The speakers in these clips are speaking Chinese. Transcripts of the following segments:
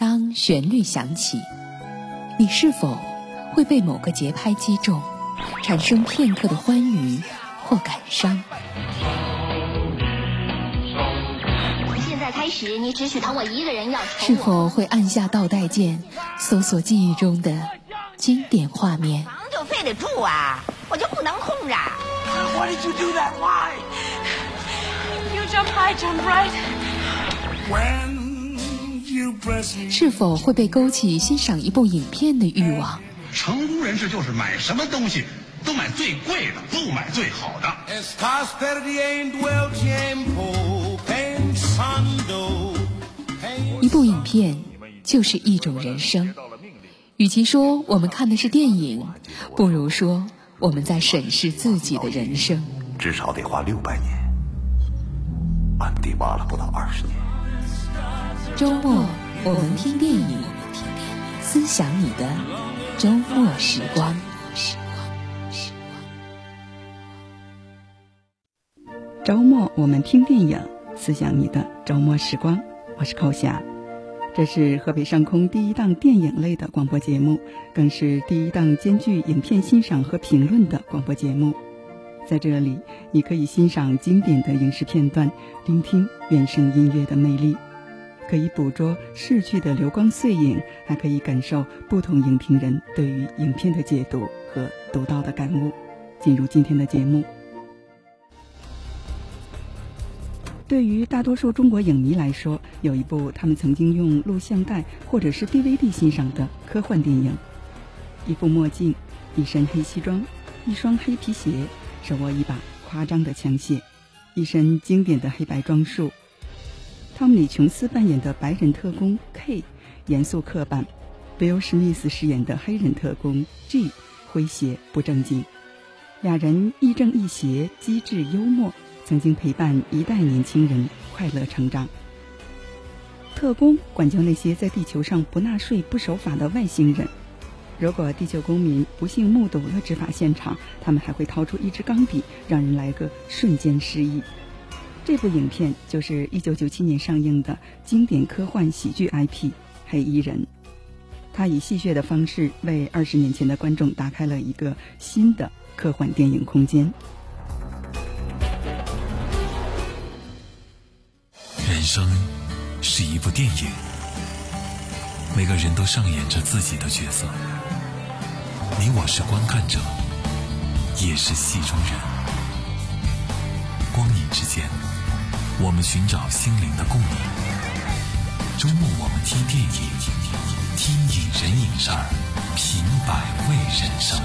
当旋律响起，你是否会被某个节拍击中，产生片刻的欢愉或感伤？现在开始，你只许疼我一个人，要是否会按下倒带键，搜索记忆中的经典画面？房就非得住啊，我就不能空着？Why did you do that? Why? You jump high, jump right. When 是否会被勾起欣赏一部影片的欲望？成功人士就是买什么东西都买最贵的，不买最好的。一部影片就是一种人生。与其说我们看的是电影，不如说我们在审视自己的人生。至少得花六百年，安迪挖了不到二十年。周末，我们听电影，思想你的周末时光。周末，我们听电影，思想你的周末时光。我是寇霞，这是河北上空第一档电影类的广播节目，更是第一档兼具影片欣赏和评论的广播节目。在这里，你可以欣赏经典的影视片段，聆听原声音乐的魅力。可以捕捉逝去的流光碎影，还可以感受不同影评人对于影片的解读和独到的感悟。进入今天的节目，对于大多数中国影迷来说，有一部他们曾经用录像带或者是 DVD 欣赏的科幻电影。一副墨镜，一身黑西装，一双黑皮鞋，手握一把夸张的枪械，一身经典的黑白装束。汤姆·李·琼斯扮演的白人特工 K，严肃刻板；贝欧·史密斯饰演的黑人特工 G，诙谐不正经。俩人亦正亦邪，机智幽默，曾经陪伴一代年轻人快乐成长。特工管教那些在地球上不纳税、不守法的外星人。如果地球公民不幸目睹了执法现场，他们还会掏出一支钢笔，让人来个瞬间失忆。这部影片就是一九九七年上映的经典科幻喜剧 IP《黑衣人》，他以戏谑的方式为二十年前的观众打开了一个新的科幻电影空间。人生是一部电影，每个人都上演着自己的角色，你我是观看者，也是戏中人，光影之间。我们寻找心灵的共鸣。周末我们听电影，听影人影事，品百味人生。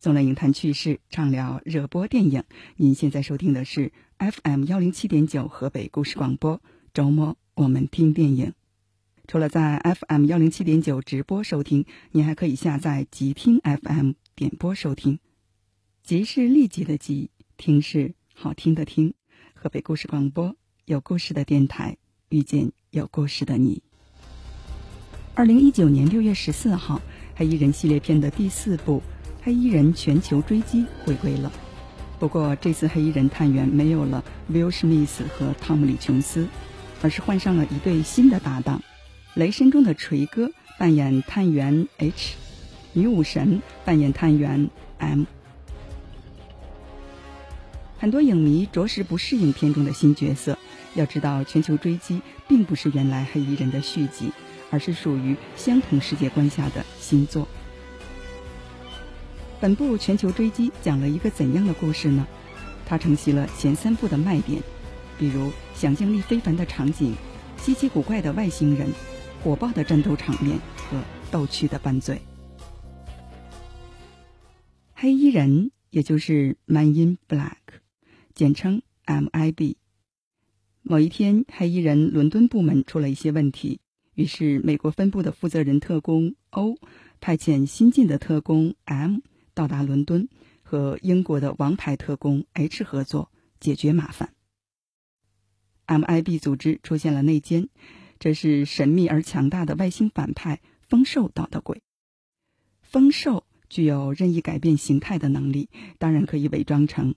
纵览影坛趣事，畅聊热播电影。您现在收听的是 FM 幺零七点九河北故事广播。周末我们听电影。除了在 FM 幺零七点九直播收听，您还可以下载即听 FM 点播收听。即是立即的即，听是。好听的听，河北故事广播有故事的电台，遇见有故事的你。二零一九年六月十四号，《黑衣人》系列片的第四部《黑衣人全球追击》回归了。不过，这次黑衣人探员没有了 Will Smith 和汤姆·李·琼斯，而是换上了一对新的搭档：雷神中的锤哥扮演探员 H，女武神扮演探员 M。很多影迷着实不适应片中的新角色。要知道，《全球追击》并不是原来黑衣人的续集，而是属于相同世界观下的新作。本部《全球追击》讲了一个怎样的故事呢？它承袭了前三部的卖点，比如想象力非凡的场景、稀奇古怪的外星人、火爆的战斗场面和逗趣的拌嘴。黑衣人，也就是《Man in Black》。简称 MIB。某一天，黑衣人伦敦部门出了一些问题，于是美国分部的负责人特工 O 派遣新进的特工 M 到达伦敦，和英国的王牌特工 H 合作解决麻烦。MIB 组织出现了内奸，这是神秘而强大的外星反派丰兽捣的鬼。丰兽。具有任意改变形态的能力，当然可以伪装成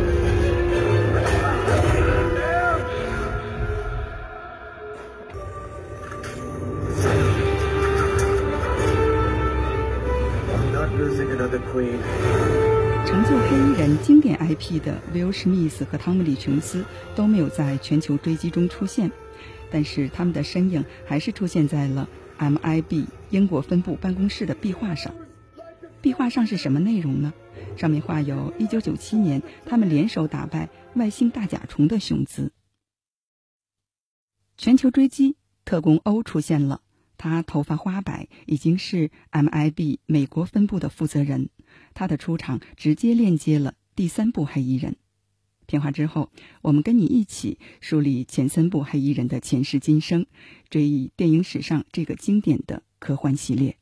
成就黑衣人经典 IP 的威尔·史密斯和汤姆·李·琼斯都没有在全球追击中出现，但是他们的身影还是出现在了 MIB 英国分部办公室的壁画上。壁画上是什么内容呢？上面画有1997年他们联手打败外星大甲虫的雄姿。全球追击，特工欧出现了。他头发花白，已经是 MIB 美国分部的负责人。他的出场直接链接了第三部黑衣人。片花之后，我们跟你一起梳理前三部黑衣人的前世今生，追忆电影史上这个经典的科幻系列。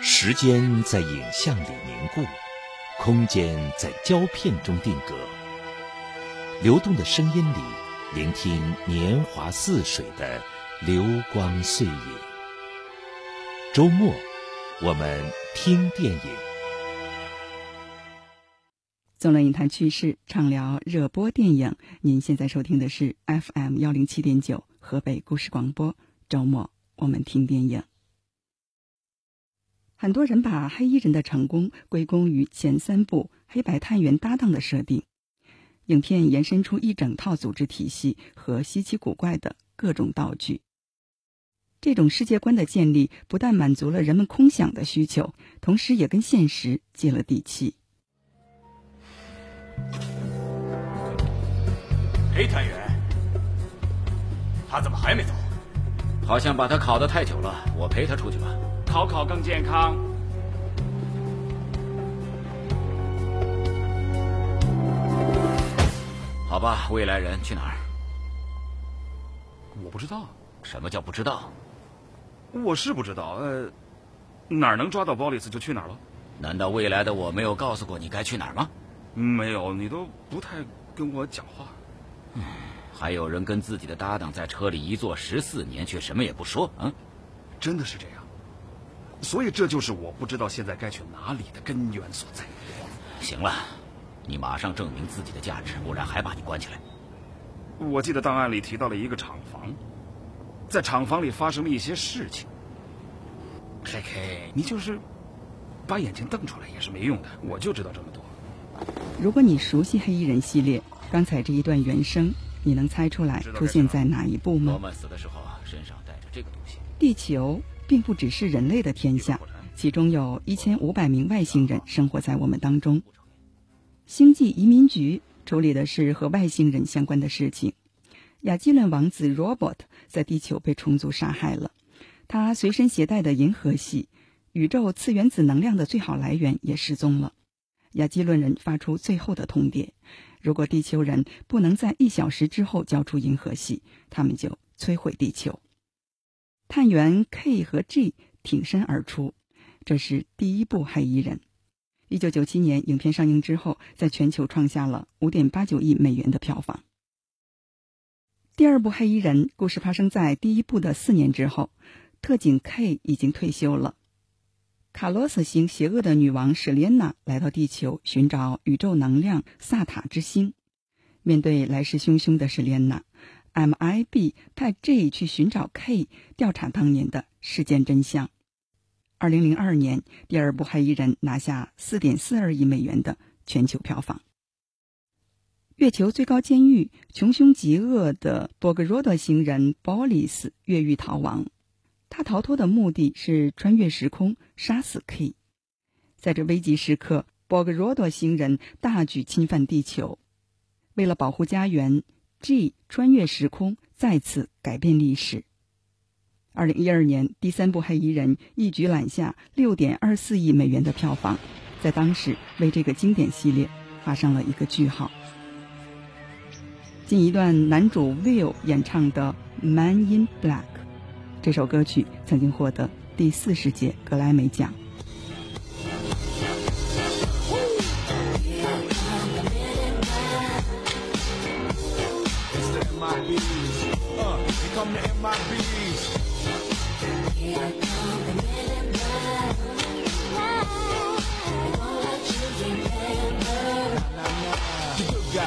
时间在影像里凝固，空间在胶片中定格。流动的声音里，聆听年华似水的。流光碎影。周末，我们听电影。纵览影坛趣事，畅聊热播电影。您现在收听的是 FM 幺零七点九河北故事广播。周末，我们听电影。很多人把黑衣人的成功归功于前三部黑白探员搭档的设定。影片延伸出一整套组织体系和稀奇古怪的各种道具。这种世界观的建立，不但满足了人们空想的需求，同时也跟现实接了地气。黑探员，他怎么还没走？好像把他烤的太久了，我陪他出去吧。烤烤更健康。好吧，未来人去哪儿？我不知道。什么叫不知道？我是不知道，呃，哪儿能抓到鲍里斯就去哪儿了。难道未来的我没有告诉过你该去哪儿吗？没有，你都不太跟我讲话。还有人跟自己的搭档在车里一坐十四年，却什么也不说啊？真的是这样？所以这就是我不知道现在该去哪里的根源所在。行了，你马上证明自己的价值，不然还把你关起来。我记得档案里提到了一个厂房。在厂房里发生了一些事情。嘿嘿，你就是把眼睛瞪出来也是没用的。我就知道这么多。如果你熟悉黑衣人系列，刚才这一段原声，你能猜出来出现在哪一部吗？罗曼死的时候啊，身上带着这个东西。地球并不只是人类的天下，其中有一千五百名外星人生活在我们当中。星际移民局处理的是和外星人相关的事情。亚基伦王子 Robert 在地球被虫族杀害了，他随身携带的银河系宇宙次原子能量的最好来源也失踪了。亚基伦人发出最后的通牒：如果地球人不能在一小时之后交出银河系，他们就摧毁地球。探员 K 和 G 挺身而出，这是第一部黑衣人。一九九七年影片上映之后，在全球创下了五点八九亿美元的票房。第二部《黑衣人》故事发生在第一部的四年之后，特警 K 已经退休了。卡洛斯星邪恶的女王史莲娜来到地球寻找宇宙能量萨塔之星。面对来势汹汹的史莲娜，MIB 派 J 去寻找 K，调查当年的事件真相。二零零二年，第二部《黑衣人》拿下四点四二亿美元的全球票房。月球最高监狱穷凶极恶的博格罗德星人鲍里斯越狱逃亡，他逃脱的目的是穿越时空杀死 K。在这危急时刻，博格罗德星人大举侵犯地球，为了保护家园，G 穿越时空再次改变历史。二零一二年，第三部《黑衣人》一举揽下六点二四亿美元的票房，在当时为这个经典系列画上了一个句号。近一段，男主 Will 演唱的《Man in Black》这首歌曲曾经获得第四十届格莱美奖。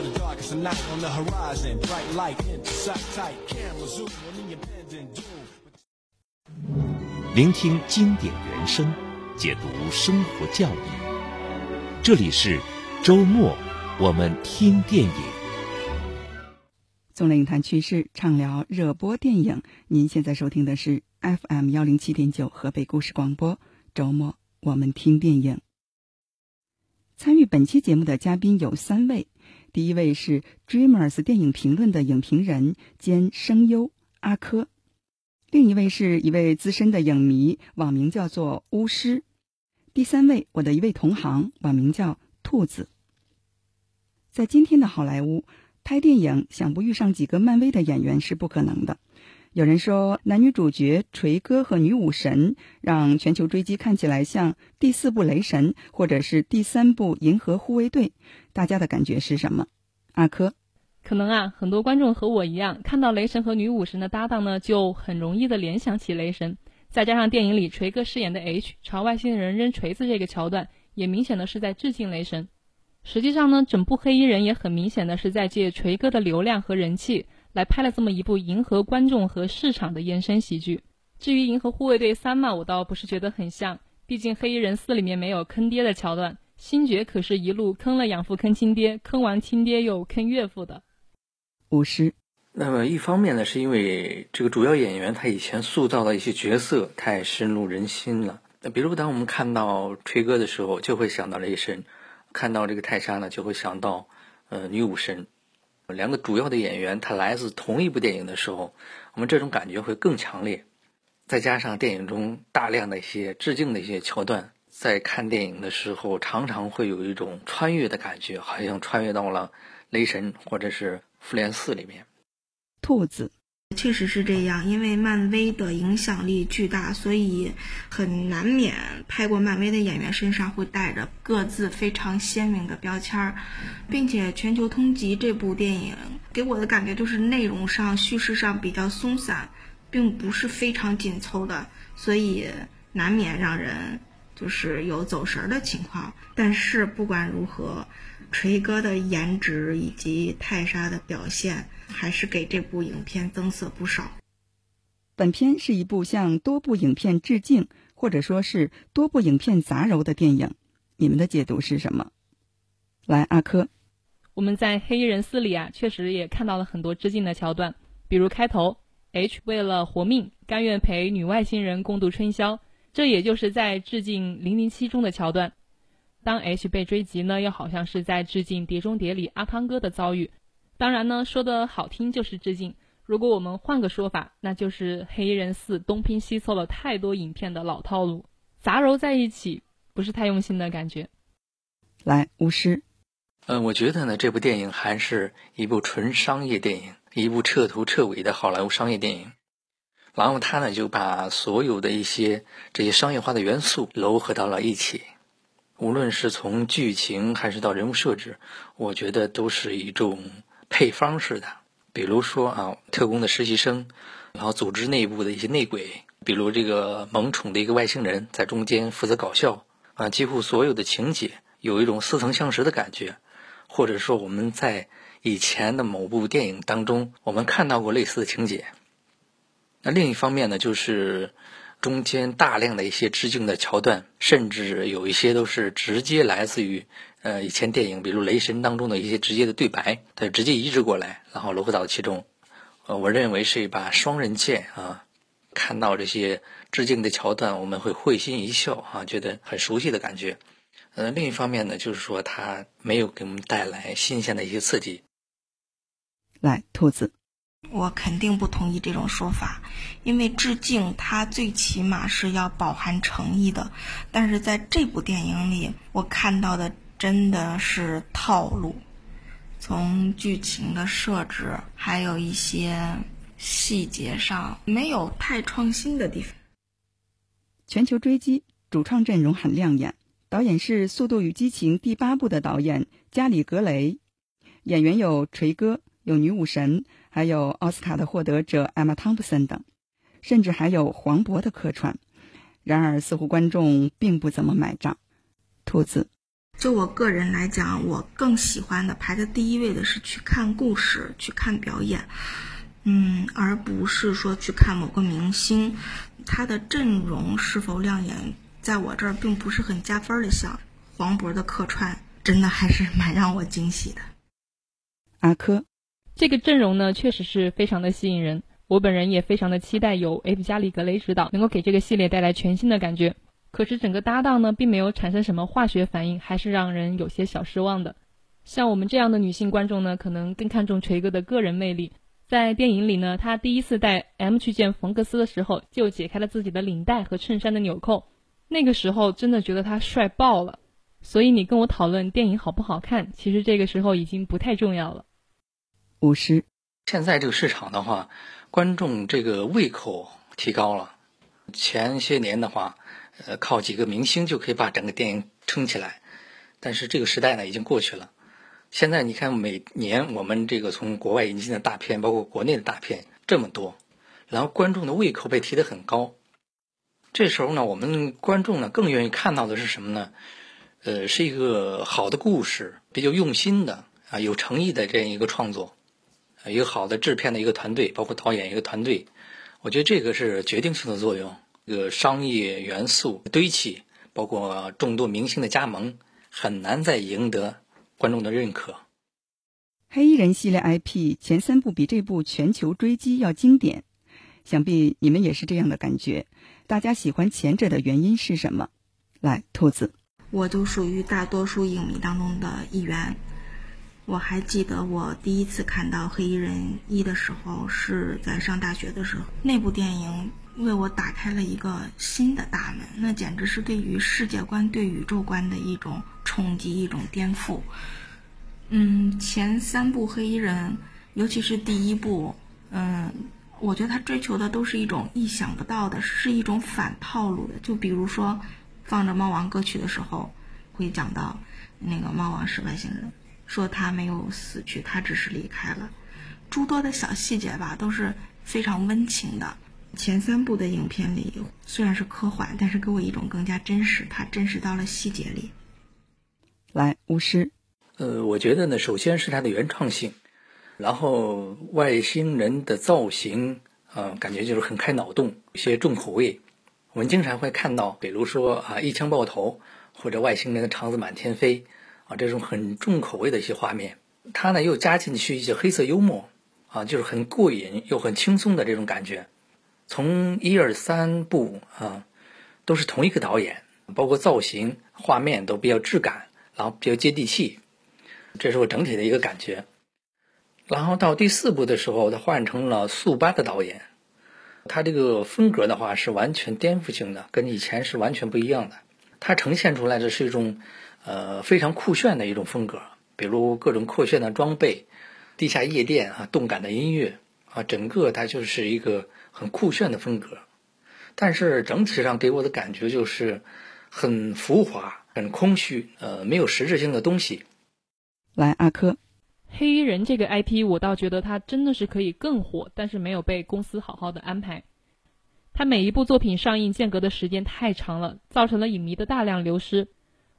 The darkest of night on the horizon, bright light into sight tight, camera zoom on the impending doom. 聆听经典原声，解读生活教育。这里是周末，我们听电影。纵览影坛趋势，畅聊热播电影。您现在收听的是 FM 幺零七点九河北故事广播。周末我们听电影。参与本期节目的嘉宾有三位，第一位是 Dreamers 电影评论的影评人兼声优阿珂，另一位是一位资深的影迷，网名叫做巫师，第三位我的一位同行，网名叫兔子。在今天的好莱坞，拍电影想不遇上几个漫威的演员是不可能的。有人说，男女主角锤哥和女武神让全球追击看起来像第四部雷神，或者是第三部银河护卫队。大家的感觉是什么？阿珂，可能啊，很多观众和我一样，看到雷神和女武神的搭档呢，就很容易的联想起雷神。再加上电影里锤哥饰演的 H 朝外星人扔锤子这个桥段，也明显的是在致敬雷神。实际上呢，整部黑衣人也很明显的是在借锤哥的流量和人气。来拍了这么一部迎合观众和市场的延伸喜剧。至于《银河护卫队三》嘛，我倒不是觉得很像，毕竟《黑衣人四》里面没有坑爹的桥段，星爵可是一路坑了养父坑亲爹，坑完亲爹又坑岳父的。五十。那么一方面呢，是因为这个主要演员他以前塑造的一些角色太深入人心了。那比如当我们看到锤哥的时候，就会想到雷神；看到这个泰莎呢，就会想到呃女武神。两个主要的演员，他来自同一部电影的时候，我们这种感觉会更强烈。再加上电影中大量的一些致敬的一些桥段，在看电影的时候，常常会有一种穿越的感觉，好像穿越到了雷神或者是复联四里面。兔子。确实是这样，因为漫威的影响力巨大，所以很难免拍过漫威的演员身上会带着各自非常鲜明的标签儿，并且《全球通缉》这部电影给我的感觉就是内容上、叙事上比较松散，并不是非常紧凑的，所以难免让人就是有走神的情况。但是不管如何，锤哥的颜值以及泰莎的表现。还是给这部影片增色不少。本片是一部向多部影片致敬，或者说是多部影片杂糅的电影。你们的解读是什么？来，阿珂，我们在《黑衣人四》里啊，确实也看到了很多致敬的桥段，比如开头 H 为了活命，甘愿陪女外星人共度春宵，这也就是在致敬《零零七》中的桥段。当 H 被追击呢，又好像是在致敬《碟中谍》里阿汤哥的遭遇。当然呢，说的好听就是致敬。如果我们换个说法，那就是《黑衣人四》东拼西凑了太多影片的老套路，杂糅在一起，不是太用心的感觉。来，巫师。嗯，我觉得呢，这部电影还是一部纯商业电影，一部彻头彻尾的好莱坞商业电影。然后他呢，就把所有的一些这些商业化的元素糅合到了一起。无论是从剧情还是到人物设置，我觉得都是一种。配方式的，比如说啊，特工的实习生，然后组织内部的一些内鬼，比如这个萌宠的一个外星人，在中间负责搞笑啊，几乎所有的情节有一种似曾相识的感觉，或者说我们在以前的某部电影当中，我们看到过类似的情节。那另一方面呢，就是中间大量的一些致敬的桥段，甚至有一些都是直接来自于。呃，以前电影，比如《雷神》当中的一些直接的对白，它直接移植过来，然后糅合到其中，呃，我认为是一把双刃剑啊。看到这些致敬的桥段，我们会会心一笑啊，觉得很熟悉的感觉。呃，另一方面呢，就是说它没有给我们带来新鲜的一些刺激。来，兔子，我肯定不同意这种说法，因为致敬它最起码是要饱含诚意的，但是在这部电影里，我看到的真的是套路，从剧情的设置，还有一些。细节上没有太创新的地方。全球追击主创阵容很亮眼，导演是《速度与激情》第八部的导演加里·格雷，演员有锤哥、有女武神，还有奥斯卡的获得者艾玛·汤普森等，甚至还有黄渤的客串。然而，似乎观众并不怎么买账。兔子，就我个人来讲，我更喜欢的排在第一位的是去看故事，去看表演。嗯，而不是说去看某个明星，他的阵容是否亮眼，在我这儿并不是很加分的项。黄渤的客串真的还是蛮让我惊喜的。阿珂，这个阵容呢，确实是非常的吸引人。我本人也非常的期待由 F 加里格雷执导，能够给这个系列带来全新的感觉。可是整个搭档呢，并没有产生什么化学反应，还是让人有些小失望的。像我们这样的女性观众呢，可能更看重锤哥的个人魅力。在电影里呢，他第一次带 M 去见冯克斯的时候，就解开了自己的领带和衬衫的纽扣。那个时候真的觉得他帅爆了。所以你跟我讨论电影好不好看，其实这个时候已经不太重要了。五十，现在这个市场的话，观众这个胃口提高了。前些年的话，呃，靠几个明星就可以把整个电影撑起来，但是这个时代呢，已经过去了。现在你看，每年我们这个从国外引进的大片，包括国内的大片这么多，然后观众的胃口被提得很高。这时候呢，我们观众呢更愿意看到的是什么呢？呃，是一个好的故事，比较用心的啊，有诚意的这样一个创作，一个好的制片的一个团队，包括导演一个团队。我觉得这个是决定性的作用。这个商业元素堆砌，包括众多明星的加盟，很难再赢得。观众的认可，黑衣人系列 IP 前三部比这部全球追击要经典，想必你们也是这样的感觉。大家喜欢前者的原因是什么？来，兔子，我就属于大多数影迷当中的一员。我还记得我第一次看到黑衣人一的时候，是在上大学的时候，那部电影为我打开了一个新的大门，那简直是对于世界观、对宇宙观的一种。冲击一种颠覆，嗯，前三部黑衣人，尤其是第一部，嗯，我觉得他追求的都是一种意想不到的，是一种反套路的。就比如说，放着猫王歌曲的时候，会讲到那个猫王是外星人，说他没有死去，他只是离开了。诸多的小细节吧，都是非常温情的。前三部的影片里虽然是科幻，但是给我一种更加真实，它真实到了细节里。来，巫师。呃，我觉得呢，首先是它的原创性，然后外星人的造型，呃，感觉就是很开脑洞，一些重口味。我们经常会看到，比如说啊，一枪爆头，或者外星人的肠子满天飞，啊，这种很重口味的一些画面。它呢又加进去一些黑色幽默，啊，就是很过瘾又很轻松的这种感觉。从一二三部啊，都是同一个导演，包括造型、画面都比较质感。然后比较接地气，这是我整体的一个感觉。然后到第四部的时候，他换成了速八的导演，他这个风格的话是完全颠覆性的，跟以前是完全不一样的。他呈现出来的是一种呃非常酷炫的一种风格，比如各种酷炫的装备、地下夜店啊、动感的音乐啊，整个它就是一个很酷炫的风格。但是整体上给我的感觉就是很浮华。很空虚，呃，没有实质性的东西。来，阿珂，黑衣人这个 IP，我倒觉得它真的是可以更火，但是没有被公司好好的安排。他每一部作品上映间隔的时间太长了，造成了影迷的大量流失。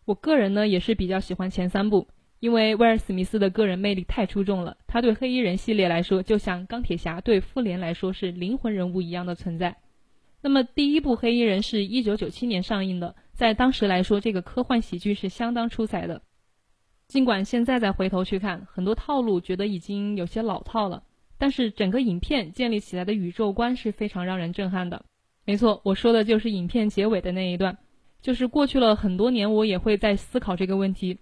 我个人呢也是比较喜欢前三部，因为威尔史密斯的个人魅力太出众了，他对黑衣人系列来说，就像钢铁侠对复联来说是灵魂人物一样的存在。那么第一部黑衣人是一九九七年上映的。在当时来说，这个科幻喜剧是相当出彩的。尽管现在再回头去看，很多套路觉得已经有些老套了，但是整个影片建立起来的宇宙观是非常让人震撼的。没错，我说的就是影片结尾的那一段。就是过去了很多年，我也会在思考这个问题：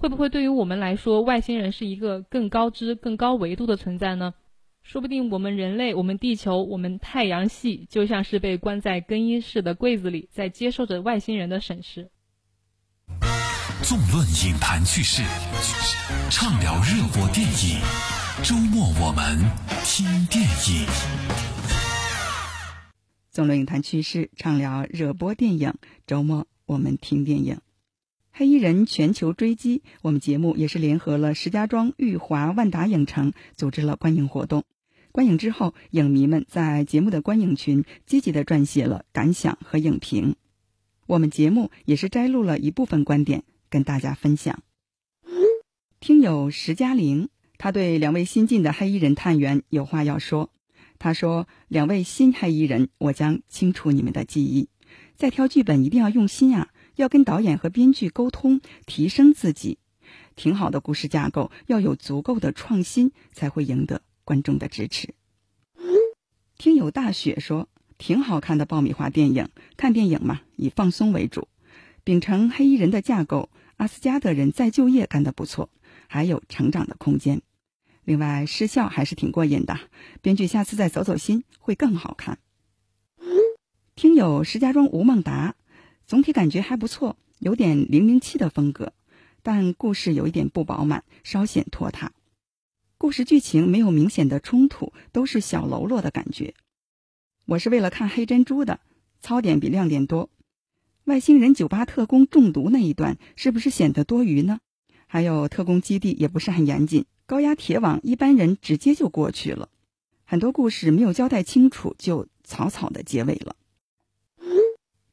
会不会对于我们来说，外星人是一个更高知、更高维度的存在呢？说不定我们人类、我们地球、我们太阳系，就像是被关在更衣室的柜子里，在接受着外星人的审视。纵论影坛趣事，畅聊热播电影。周末我们听电影。纵论影坛趣事，畅聊热播电影。周末我们听电影。黑衣人全球追击，我们节目也是联合了石家庄裕华万达影城，组织了观影活动。观影之后，影迷们在节目的观影群积极的撰写了感想和影评。我们节目也是摘录了一部分观点。跟大家分享，听友石嘉玲，他对两位新晋的黑衣人探员有话要说。他说：“两位新黑衣人，我将清除你们的记忆。在挑剧本一定要用心啊，要跟导演和编剧沟通，提升自己。挺好的故事架构，要有足够的创新，才会赢得观众的支持。”听友大雪说：“挺好看的爆米花电影，看电影嘛，以放松为主，秉承黑衣人的架构。”阿斯加德人再就业干得不错，还有成长的空间。另外，失效还是挺过瘾的。编剧下次再走走心，会更好看。听友石家庄吴孟达，总体感觉还不错，有点零零七的风格，但故事有一点不饱满，稍显拖沓。故事剧情没有明显的冲突，都是小喽啰的感觉。我是为了看黑珍珠的，槽点比亮点多。外星人酒吧特工中毒那一段是不是显得多余呢？还有特工基地也不是很严谨，高压铁网一般人直接就过去了，很多故事没有交代清楚就草草的结尾了。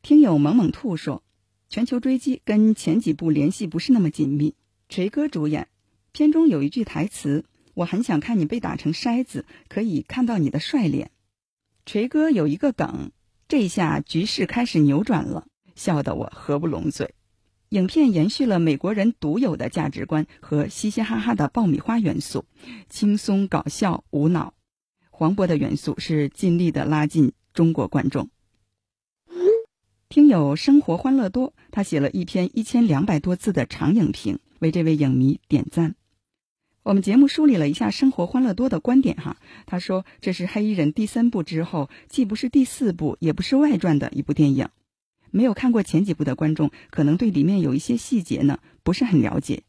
听友萌萌兔说，全球追击跟前几部联系不是那么紧密。锤哥主演，片中有一句台词：“我很想看你被打成筛子，可以看到你的帅脸。”锤哥有一个梗，这下局势开始扭转了。笑得我合不拢嘴。影片延续了美国人独有的价值观和嘻嘻哈哈的爆米花元素，轻松搞笑无脑。黄渤的元素是尽力的拉近中国观众。听友生活欢乐多，他写了一篇一千两百多字的长影评，为这位影迷点赞。我们节目梳理了一下生活欢乐多的观点哈，他说这是黑衣人第三部之后，既不是第四部，也不是外传的一部电影。没有看过前几部的观众，可能对里面有一些细节呢不是很了解。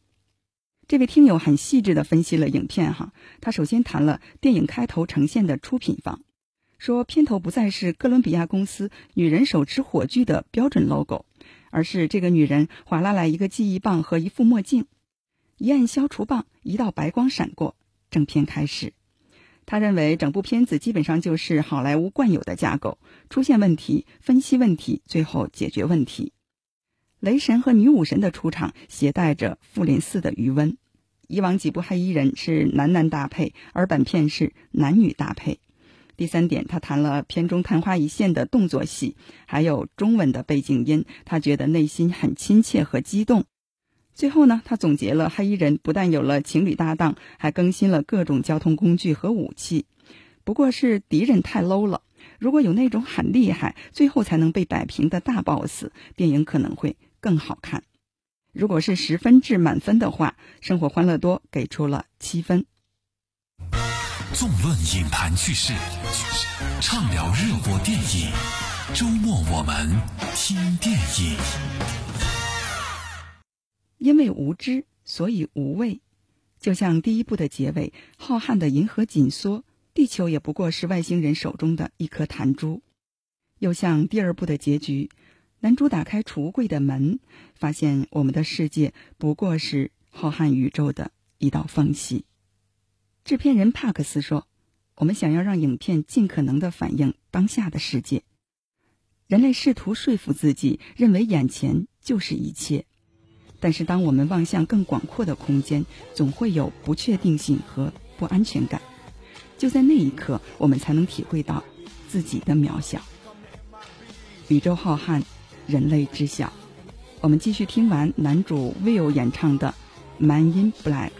这位听友很细致的分析了影片哈，他首先谈了电影开头呈现的出品方，说片头不再是哥伦比亚公司女人手持火炬的标准 logo，而是这个女人划拉来一个记忆棒和一副墨镜，一按消除棒，一道白光闪过，正片开始。他认为整部片子基本上就是好莱坞惯有的架构：出现问题、分析问题，最后解决问题。雷神和女武神的出场携带着复联四的余温。以往几部黑衣人是男男搭配，而本片是男女搭配。第三点，他谈了片中昙花一现的动作戏，还有中文的背景音，他觉得内心很亲切和激动。最后呢，他总结了黑衣人不但有了情侣搭档，还更新了各种交通工具和武器。不过是敌人太 low 了，如果有那种很厉害，最后才能被摆平的大 boss，电影可能会更好看。如果是十分制满分的话，生活欢乐多给出了七分。纵论影坛趣事，畅聊热播电影，周末我们听电影。因为无知，所以无畏。就像第一部的结尾，浩瀚的银河紧缩，地球也不过是外星人手中的一颗弹珠；又像第二部的结局，男主打开储物柜的门，发现我们的世界不过是浩瀚宇宙的一道缝隙。制片人帕克斯说：“我们想要让影片尽可能的反映当下的世界。人类试图说服自己，认为眼前就是一切。”但是，当我们望向更广阔的空间，总会有不确定性和不安全感。就在那一刻，我们才能体会到自己的渺小。宇宙浩瀚，人类知晓。我们继续听完男主 Will 演唱的《Man in Black》。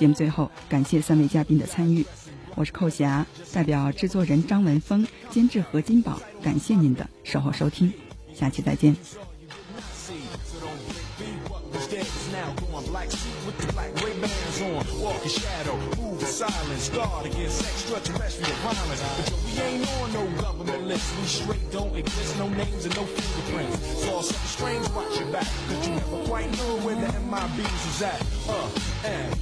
节目最后，感谢三位嘉宾的参与。我是寇霞，代表制作人张文峰、监制何金宝，感谢您的守候收听，下期再见。Silence, guard against extraterrestrial violence. But yo, we ain't on no government list. We straight don't exist, no names and no fingerprints. Saw something strange, watch your back. Cause you never quite knew where the MIBs was at. Uh, and.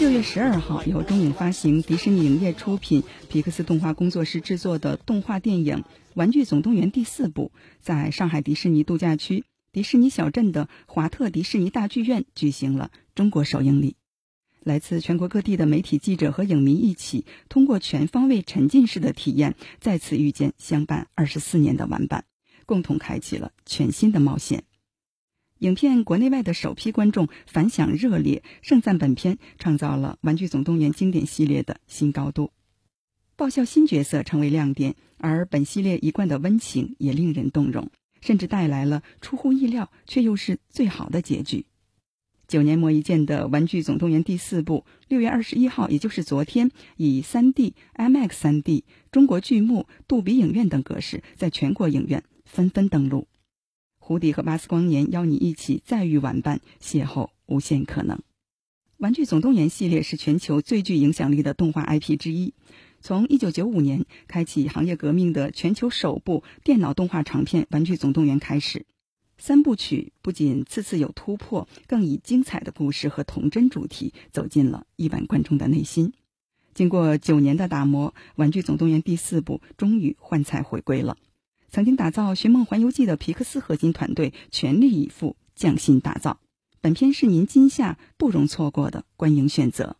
六月十二号，由中影发行、迪士尼影业出品、皮克斯动画工作室制作的动画电影《玩具总动员》第四部，在上海迪士尼度假区迪士尼小镇的华特迪士尼大剧院举行了中国首映礼。来自全国各地的媒体记者和影迷一起，通过全方位沉浸式的体验，再次遇见相伴二十四年的玩伴。共同开启了全新的冒险。影片国内外的首批观众反响热烈，盛赞本片创造了《玩具总动员》经典系列的新高度。爆笑新角色成为亮点，而本系列一贯的温情也令人动容，甚至带来了出乎意料却又是最好的结局。九年磨一剑的《玩具总动员》第四部，六月二十一号，也就是昨天，以三 D、IMAX 三 D、中国巨幕、杜比影院等格式，在全国影院。纷纷登陆，胡迪和巴斯光年邀你一起再遇玩伴，邂逅无限可能。《玩具总动员》系列是全球最具影响力的动画 IP 之一。从1995年开启行业革命的全球首部电脑动画长片《玩具总动员》开始，三部曲不仅次次有突破，更以精彩的故事和童真主题走进了亿万观众的内心。经过九年的打磨，《玩具总动员》第四部终于焕彩回归了。曾经打造《寻梦环游记》的皮克斯核心团队全力以赴匠心打造，本片是您今夏不容错过的观影选择。